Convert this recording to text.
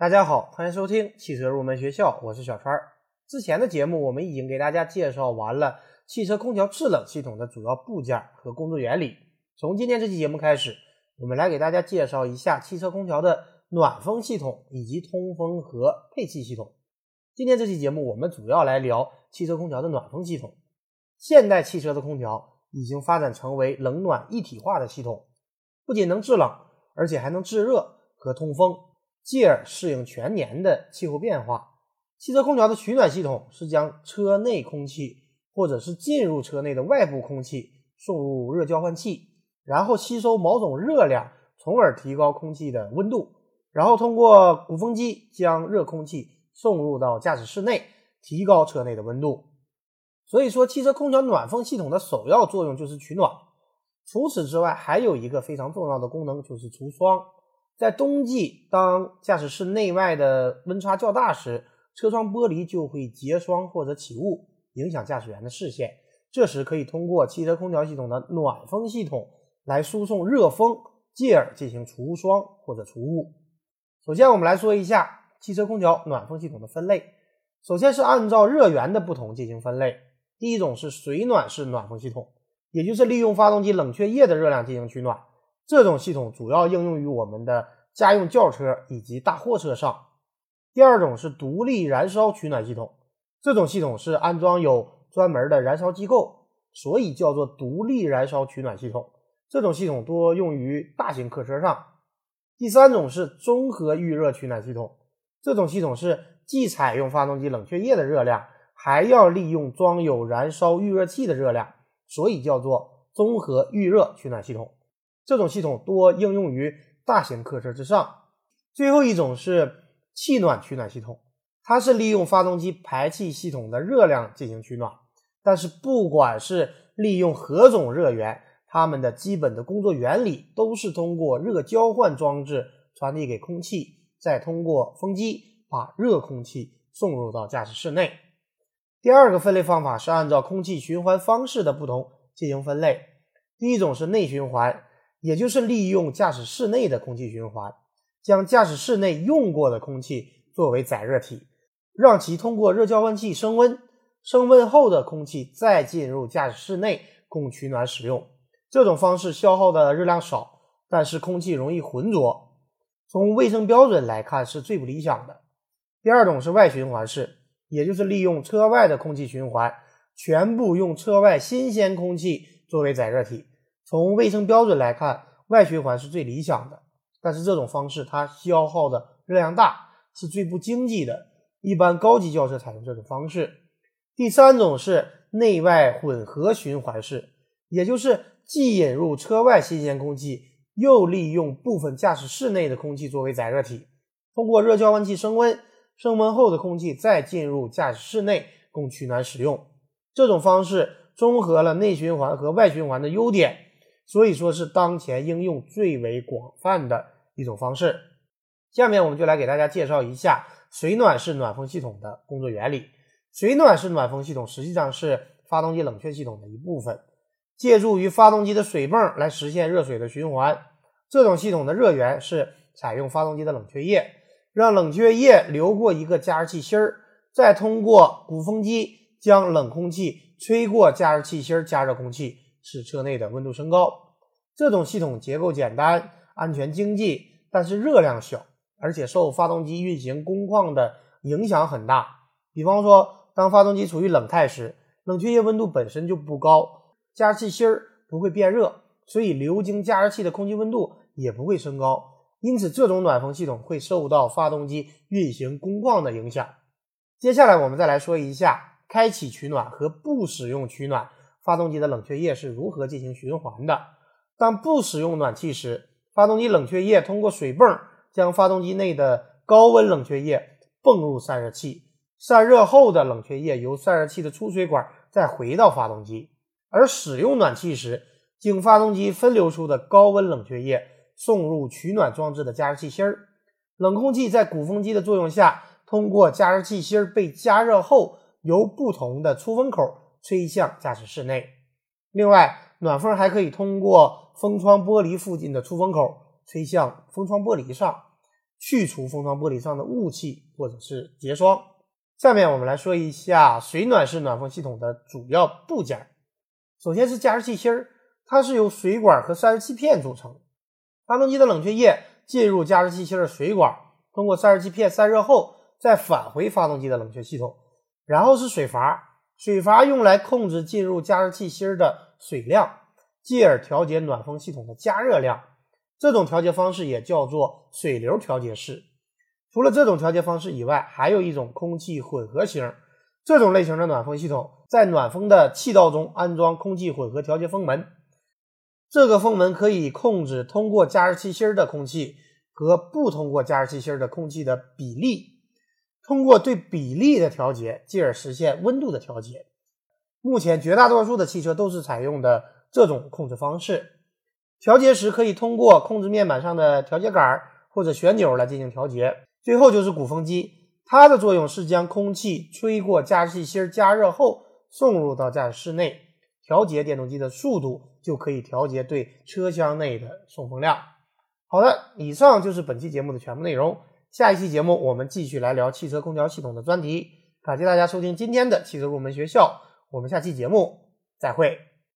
大家好，欢迎收听汽车入门学校，我是小川。之前的节目我们已经给大家介绍完了汽车空调制冷系统的主要部件和工作原理。从今天这期节目开始，我们来给大家介绍一下汽车空调的暖风系统以及通风和配气系统。今天这期节目我们主要来聊汽车空调的暖风系统。现代汽车的空调已经发展成为冷暖一体化的系统，不仅能制冷，而且还能制热和通风，继而适应全年的气候变化。汽车空调的取暖系统是将车内空气或者是进入车内的外部空气送入热交换器，然后吸收某种热量，从而提高空气的温度，然后通过鼓风机将热空气送入到驾驶室内，提高车内的温度。所以说，汽车空调暖风系统的首要作用就是取暖。除此之外，还有一个非常重要的功能就是除霜。在冬季，当驾驶室内外的温差较大时，车窗玻璃就会结霜或者起雾，影响驾驶员的视线。这时可以通过汽车空调系统的暖风系统来输送热风，继而进行除霜或者除雾。首先，我们来说一下汽车空调暖风系统的分类。首先是按照热源的不同进行分类。第一种是水暖式暖风系统，也就是利用发动机冷却液的热量进行取暖。这种系统主要应用于我们的家用轿车以及大货车上。第二种是独立燃烧取暖系统，这种系统是安装有专门的燃烧机构，所以叫做独立燃烧取暖系统。这种系统多用于大型客车上。第三种是综合预热取暖系统，这种系统是既采用发动机冷却液的热量，还要利用装有燃烧预热器的热量，所以叫做综合预热取暖系统。这种系统多应用于大型客车之上。最后一种是。气暖取暖系统，它是利用发动机排气系统的热量进行取暖。但是，不管是利用何种热源，它们的基本的工作原理都是通过热交换装置传递给空气，再通过风机把热空气送入到驾驶室内。第二个分类方法是按照空气循环方式的不同进行分类。第一种是内循环，也就是利用驾驶室内的空气循环。将驾驶室内用过的空气作为载热体，让其通过热交换器升温，升温后的空气再进入驾驶室内供取暖使用。这种方式消耗的热量少，但是空气容易浑浊，从卫生标准来看是最不理想的。第二种是外循环式，也就是利用车外的空气循环，全部用车外新鲜空气作为载热体。从卫生标准来看，外循环是最理想的。但是这种方式它消耗的热量大，是最不经济的。一般高级轿车采用这种方式。第三种是内外混合循环式，也就是既引入车外新鲜空气，又利用部分驾驶室内的空气作为载热体，通过热交换器升温，升温后的空气再进入驾驶室内供取暖使用。这种方式综合了内循环和外循环的优点。所以说是当前应用最为广泛的一种方式。下面我们就来给大家介绍一下水暖式暖风系统的工作原理。水暖式暖风系统实际上是发动机冷却系统的一部分，借助于发动机的水泵来实现热水的循环。这种系统的热源是采用发动机的冷却液，让冷却液流过一个加热器芯儿，再通过鼓风机将冷空气吹过加热器芯儿，加热空气。使车内的温度升高。这种系统结构简单、安全、经济，但是热量小，而且受发动机运行工况的影响很大。比方说，当发动机处于冷态时，冷却液温度本身就不高，加热器芯儿不会变热，所以流经加热器的空气温度也不会升高。因此，这种暖风系统会受到发动机运行工况的影响。接下来，我们再来说一下开启取暖和不使用取暖。发动机的冷却液是如何进行循环的？当不使用暖气时，发动机冷却液通过水泵将发动机内的高温冷却液泵入散热器，散热后的冷却液由散热器的出水管再回到发动机。而使用暖气时，经发动机分流出的高温冷却液送入取暖装置的加热器芯儿，冷空气在鼓风机的作用下，通过加热器芯儿被加热后，由不同的出风口。吹向驾驶室内。另外，暖风还可以通过风窗玻璃附近的出风口吹向风窗玻璃上。去除封窗玻璃上的雾气或者是结霜。下面我们来说一下水暖式暖风系统的主要部件。首先是加湿器芯儿，它是由水管和散热器片组成。发动机的冷却液进入加湿器芯的水管，通过散热器片散热后，再返回发动机的冷却系统。然后是水阀，水阀用来控制进入加湿器芯的水量，继而调节暖风系统的加热量。这种调节方式也叫做水流调节式。除了这种调节方式以外，还有一种空气混合型。这种类型的暖风系统在暖风的气道中安装空气混合调节风门。这个风门可以控制通过加湿器芯的空气和不通过加湿器芯的空气的比例，通过对比例的调节，进而实现温度的调节。目前绝大多数的汽车都是采用的这种控制方式。调节时可以通过控制面板上的调节杆或者旋钮来进行调节。最后就是鼓风机，它的作用是将空气吹过加湿器芯加热后送入到驾驶室内，调节电动机的速度，就可以调节对车厢内的送风量。好的，以上就是本期节目的全部内容。下一期节目我们继续来聊汽车空调系统的专题。感谢大家收听今天的汽车入门学校，我们下期节目再会。